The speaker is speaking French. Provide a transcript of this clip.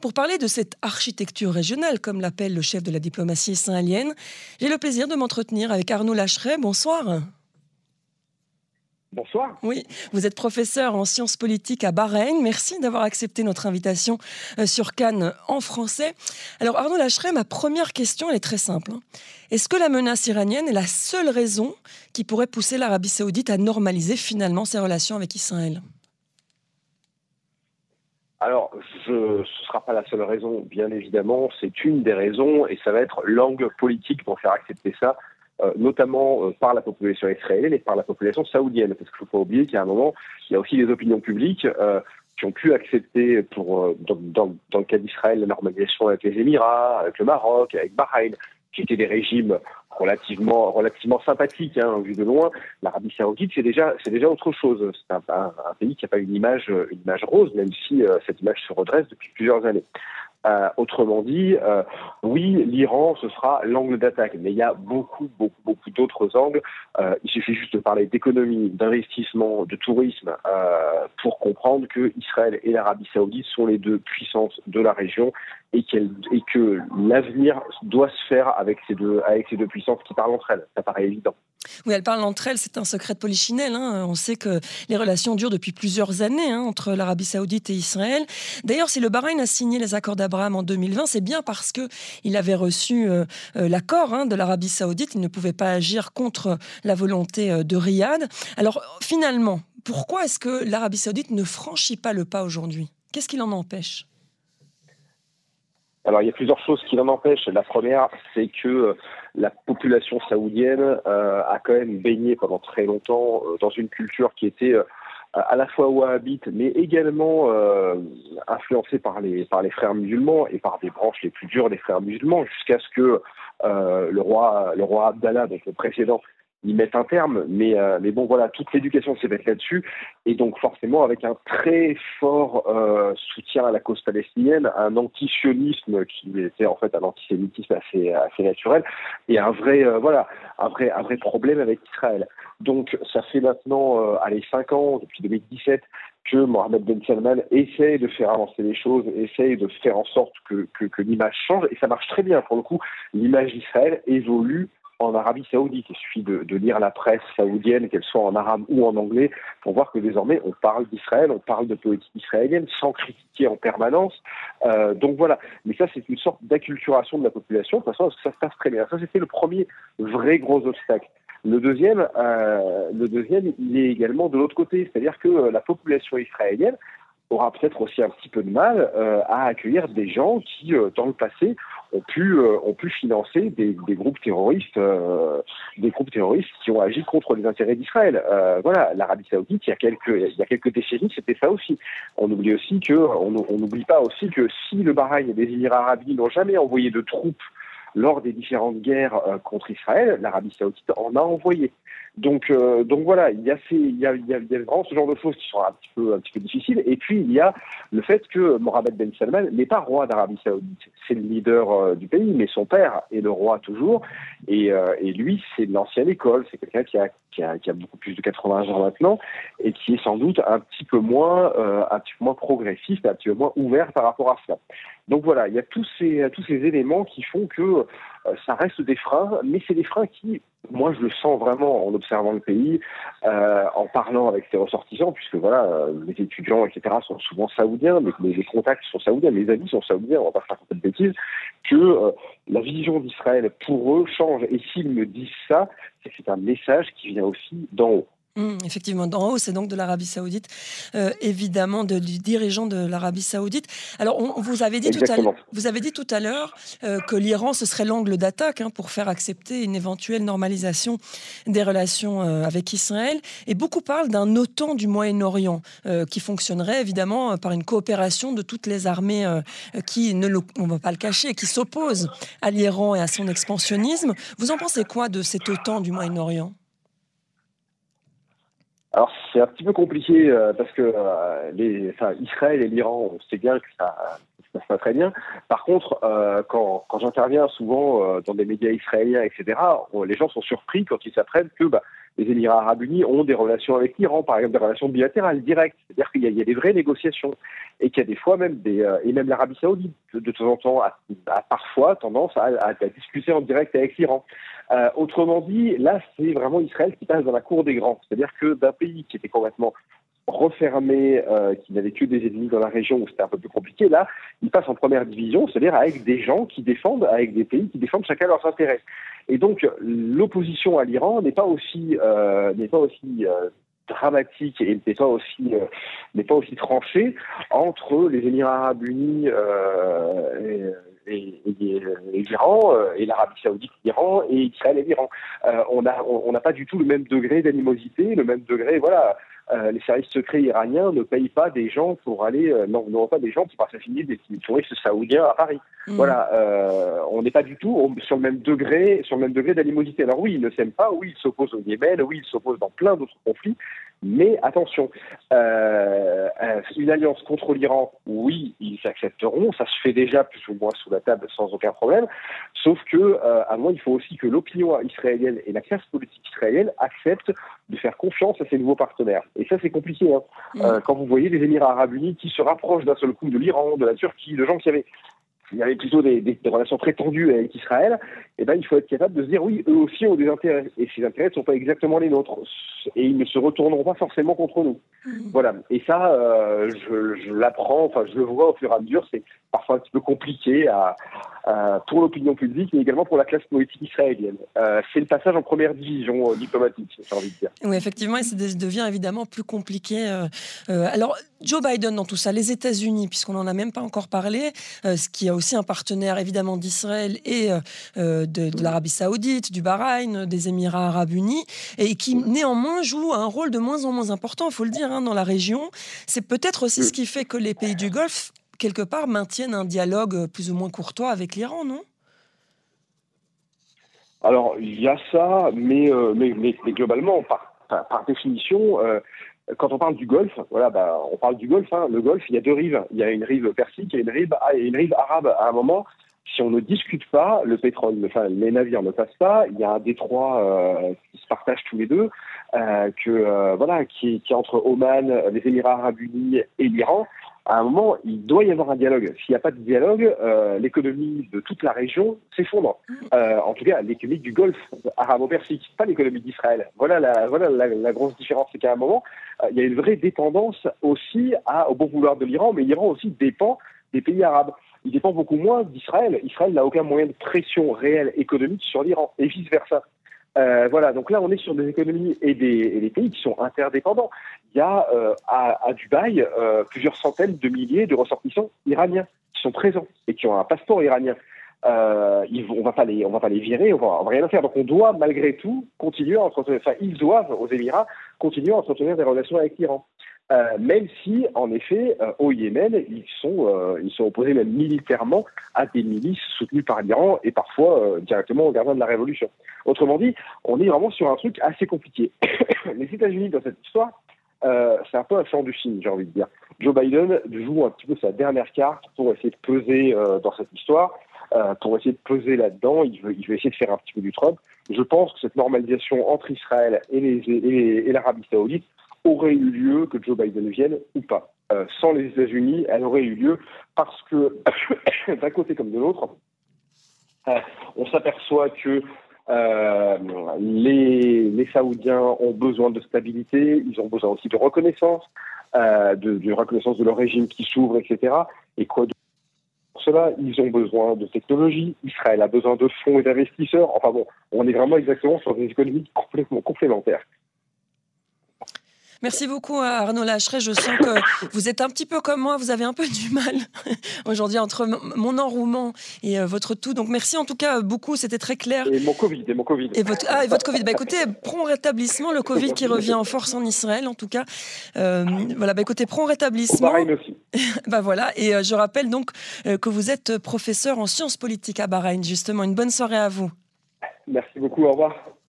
Pour parler de cette architecture régionale, comme l'appelle le chef de la diplomatie israélienne, j'ai le plaisir de m'entretenir avec Arnaud Lacheret. Bonsoir. Bonsoir. Oui, vous êtes professeur en sciences politiques à Bahreïn. Merci d'avoir accepté notre invitation euh, sur Cannes en français. Alors Arnaud Lacheret, ma première question est très simple. Est-ce que la menace iranienne est la seule raison qui pourrait pousser l'Arabie saoudite à normaliser finalement ses relations avec Israël? Alors, ce ne sera pas la seule raison, bien évidemment, c'est une des raisons, et ça va être l'angle politique pour faire accepter ça euh, notamment euh, par la population israélienne et par la population saoudienne. Parce qu'il faut pas oublier qu'à un moment, il y a aussi des opinions publiques euh, qui ont pu accepter, pour, dans, dans, le cas d'Israël, la normalisation avec les Émirats, avec le Maroc, avec Bahreïn, qui étaient des régimes relativement, relativement sympathiques, hein, vu de loin. L'Arabie Saoudite, c'est déjà, c'est déjà autre chose. C'est un, pays qui n'a pas une image, une image rose, même si cette image se redresse depuis plusieurs années. Euh, autrement dit, euh, oui, l'Iran, ce sera l'angle d'attaque, mais il y a beaucoup, beaucoup, beaucoup d'autres angles. Euh, il suffit juste de parler d'économie, d'investissement, de tourisme, pour comprendre que Israël et l'Arabie saoudite sont les deux puissances de la région et, et que l'avenir doit se faire avec ces, deux, avec ces deux puissances qui parlent entre elles. Ça paraît évident. Oui, elles parlent entre elles, c'est un secret de polichinelle. Hein. On sait que les relations durent depuis plusieurs années hein, entre l'Arabie saoudite et Israël. D'ailleurs, si le Bahreïn a signé les accords d'Abraham en 2020, c'est bien parce qu'il avait reçu euh, euh, l'accord hein, de l'Arabie saoudite. Il ne pouvait pas agir contre la volonté euh, de Riyad. Alors finalement, pourquoi est-ce que l'Arabie saoudite ne franchit pas le pas aujourd'hui? Qu'est-ce qui l'en empêche? Alors il y a plusieurs choses qui l'en empêchent. La première, c'est que la population saoudienne euh, a quand même baigné pendant très longtemps euh, dans une culture qui était euh, à la fois wahhabite, mais également influencée par les, par les frères musulmans et par des branches les plus dures des frères musulmans, jusqu'à ce que le roi, le roi Abdallah, donc le précédent, y mettent un terme, mais, euh, mais bon, voilà, toute l'éducation s'est faite là-dessus, et donc forcément avec un très fort euh, soutien à la cause palestinienne, un antisionisme qui était en fait un antisémitisme assez, assez naturel, et un vrai, euh, voilà, un vrai, un vrai problème avec Israël. Donc ça fait maintenant, allez, cinq ans, depuis 2017, que Mohamed Ben Salman essaye de faire avancer les choses, essaye de faire en sorte que, que, que l'image change, et ça marche très bien. Pour le coup, l'image d'Israël évolue en Arabie Saoudite. Il suffit de, lire la presse saoudienne, qu'elle soit en arabe ou en anglais, pour voir que désormais on parle d'Israël, on parle de politique israélienne sans critiquer en permanence. Euh, donc voilà. Mais ça, c'est une sorte d'acculturation de la population, de toute façon, ça se passe très bien. Ça, c'était le premier vrai gros obstacle. Le deuxième, euh, le deuxième, il est également de l'autre côté, c'est-à-dire que euh, la population israélienne aura peut-être aussi un petit peu de mal à accueillir des gens qui, dans le passé, ont pu euh, ont pu financer des, groupes terroristes euh, des groupes terroristes qui ont agi contre les intérêts d'Israël. Euh, voilà, l'Arabie Saoudite il y a quelques il y a quelques décennies c'était ça aussi. On oublie aussi que on n'oublie pas aussi que si le Bahreïn et les Émirats arabes n'ont jamais envoyé de troupes lors des différentes guerres contre Israël, l'Arabie Saoudite en a envoyé. Donc, euh, donc voilà, il y, a ces, il, y a, il, y a, vraiment ce genre de choses qui sont un petit peu, un petit peu difficiles. Et puis il y a le fait que Mohamed Ben Salman n'est pas roi d'Arabie Saoudite. C'est le leader euh, du pays, mais son père est le roi toujours. Et, euh, lui, c'est de l'ancienne école. C'est quelqu'un qui a, qui, a, qui a, beaucoup plus de 80 ans maintenant et qui est sans doute un petit peu moins, un petit peu moins progressiste, un petit peu moins ouvert par rapport à cela. Donc voilà, il y a tous ces, tous ces éléments qui font que ça reste des freins, mais c'est des freins qui, moi, je le sens vraiment en observant le pays, euh, en parlant avec ses ressortissants, puisque voilà, euh, les étudiants, etc., sont souvent saoudiens, mais les, contacts sont saoudiens, les amis sont saoudiens, on va pas faire de bêtises, que euh, la vision d'Israël pour eux change. Et s'ils me disent ça, c'est un message qui vient aussi d'en haut. Mmh, effectivement, d'en haut, c'est donc de l'Arabie Saoudite, euh, évidemment, de, du dirigeant de l'Arabie Saoudite. Alors, on, vous, avez dit tout à, vous avez dit tout à l'heure euh, que l'Iran, ce serait l'angle d'attaque hein, pour faire accepter une éventuelle normalisation des relations euh, avec Israël. Et beaucoup parlent d'un OTAN du Moyen-Orient, qui fonctionnerait évidemment par une coopération de toutes les armées qui, ne on ne va pas le cacher, qui s'opposent à l'Iran et à son expansionnisme. Vous en pensez quoi de cet OTAN du Moyen-Orient? Alors c'est un petit peu compliqué euh, parce que euh, les, enfin, Israël et l'Iran, on sait bien que ça, ça se passe pas très bien. Par contre, euh, quand, quand j'interviens souvent euh, dans des médias israéliens, etc., les gens sont surpris quand ils s'apprennent que bah, les Émirats arabes unis ont des relations avec l'Iran, par exemple des relations bilatérales directes. C'est-à-dire qu'il y, y, a des vraies négociations et qu'il y a des fois même des euh, et même l'Arabie saoudite de, de, temps en temps a, a parfois tendance à, à, à, discuter en direct avec l'Iran. Euh, autrement dit, là c'est vraiment Israël qui passe dans la cour des grands. C'est-à-dire que d'un pays qui était complètement refermé, euh, qui n'avait que des ennemis dans la région où c'était un peu plus compliqué, là, il passe en première division, c'est-à-dire avec des gens qui défendent, avec des pays qui défendent chacun leurs intérêts. Et donc l'opposition à l'Iran n'est pas aussi euh, n'est pas aussi euh, dramatique et n'est pas aussi euh, n'est pas aussi tranchée entre les Émirats Arabes Unis et, l'Iran et l'Arabie Saoudite, l'Iran et Israël et l'Iran. On n'a pas du tout le même degré d'animosité, le même degré voilà euh, les services secrets iraniens ne payent pas des gens pour aller, euh, non, non pas des gens qui passent finir des touristes saoudiens à Paris. Mmh. Voilà, euh, on n'est pas du tout sur le même degré, sur le même degré d'animosité. Alors oui, ils ne s'aiment pas, oui, ils s'opposent au Yémen, oui, ils s'opposent dans plein d'autres conflits, mais attention, euh, une alliance contre l'Iran, oui, ils accepteront, ça se fait déjà plus ou moins sous la table sans aucun problème, sauf que, euh, à moi, il faut aussi que l'opinion israélienne et la classe politique israélienne acceptent de faire confiance à ces nouveaux partenaires. Et ça, c'est compliqué. Hein. Mmh. Euh, quand vous voyez les Émirats arabes unis qui se rapprochent d'un seul coup de l'Iran, de la Turquie, de gens qui avaient il y avait plutôt des, des, des, relations très tendues avec Israël, eh ben, il faut être capable de se dire oui, eux aussi ont des intérêts. Et ces intérêts ne sont pas exactement les nôtres. Et ils ne se retourneront pas forcément contre nous. Mmh. Voilà. Et ça, euh, je, je l'apprends, enfin, je le vois au fur et à mesure. C'est parfois un petit peu compliqué à, à, pour l'opinion publique, mais également pour la classe politique israélienne. Euh, c'est le passage en première division euh, diplomatique, j'ai envie de dire. Oui, effectivement, et ça devient évidemment plus compliqué. Euh, euh, alors, Joe Biden dans tout ça, les États-Unis, puisqu'on n'en a même pas encore parlé, ce qui a aussi un partenaire évidemment d'Israël et de, de l'Arabie Saoudite, du Bahreïn, des Émirats Arabes Unis, et qui néanmoins joue un rôle de moins en moins important, il faut le dire, hein, dans la région. C'est peut-être aussi ce qui fait que les pays du Golfe quelque part, maintiennent un dialogue plus ou moins courtois avec l'Iran, non? Alors, il y a ça, mais, euh, mais, mais, globalement, par, par, définition, euh, quand on parle du Golfe, voilà, bah, on parle du Golfe. Hein, le Golfe, il y a deux rives. Il y a une rive persique et une rive, et une rive arabe. À un moment, si on ne discute pas, le pétrole, enfin, les navires ne passent pas. Il y a un détroit euh, qui se partagent tous les deux, euh, que euh, voilà, qui est entre Oman, les Émirats Arabes Unis et l'Iran à un moment, il doit y avoir un dialogue. S'il n'y a pas de dialogue, euh, l'économie de toute la région s'effondre. Euh, en tout cas, l'économie du Golfe arabo-persique, pas l'économie d'Israël. Voilà la, voilà la, la grosse différence, c'est qu'à un moment, euh, il y a une vraie dépendance aussi à, au bon vouloir de l'Iran, mais l'Iran aussi dépend des pays arabes. Il dépend beaucoup moins d'Israël. Israël n'a aucun moyen de pression réelle économique sur l'Iran, et vice-versa. Euh, voilà, donc là, on est sur des économies et des, et des pays qui sont interdépendants. Il y a euh, à, à, Dubaï euh, plusieurs centaines de milliers de ressortissants iraniens qui sont présents et qui ont un passeport iranien. Euh, ils, on va va pas les virer, on va, on va rien faire. Donc on doit malgré tout continuer à entretenir, enfin ils doivent aux Émirats continuer à entretenir des relations avec l'Iran. Euh, même si, en effet, euh, au Yémen, ils sont, euh, ils sont opposés même militairement à des milices soutenues par l'Iran et parfois euh, directement au gardien de la révolution. Autrement dit, on est vraiment sur un truc assez compliqué. Les États-Unis, dans cette histoire, euh, c'est un peu un champ du film, j'ai envie de dire. Joe Biden joue un petit peu sa dernière carte pour essayer de peser dans cette histoire. pour essayer de peser là-dedans, il veut, il veut essayer de faire un petit peu du Trump. Je pense que cette normalisation entre Israël et, les, et, et l'Arabie Saoudite aurait eu lieu, que Joe Biden vienne ou pas. Euh, sans les États-Unis, elle aurait eu lieu parce que, d'un côté comme de l'autre, euh, on s'aperçoit que euh, les, Saoudiens ont besoin de stabilité, ils ont besoin aussi de reconnaissance, de, de, reconnaissance de leur régime qui s'ouvre, etc. Et quoi de pour cela, ils ont besoin de technologie. Israël a besoin de fonds et d'investisseurs. Enfin bon, on est vraiment exactement sur des économies complètement complémentaires. Merci beaucoup Arnaud Lacheret. Je sens que vous êtes un petit peu comme moi, vous avez un peu du mal aujourd'hui entre mon enroulement et euh, votre tout. Donc merci en tout cas beaucoup, c'était très clair. Et mon Covid, et mon Covid. Et votre, ah, et votre Covid. Bah écoutez, prompt rétablissement, le Covid qui revient en force en Israël en tout cas. Euh, voilà, bah écoutez, prompt rétablissement. Bahreïn aussi. bah voilà, et euh, je rappelle donc euh, que vous êtes professeur en sciences politiques à Bahreïn, justement. Une bonne soirée à vous. Merci beaucoup, au revoir.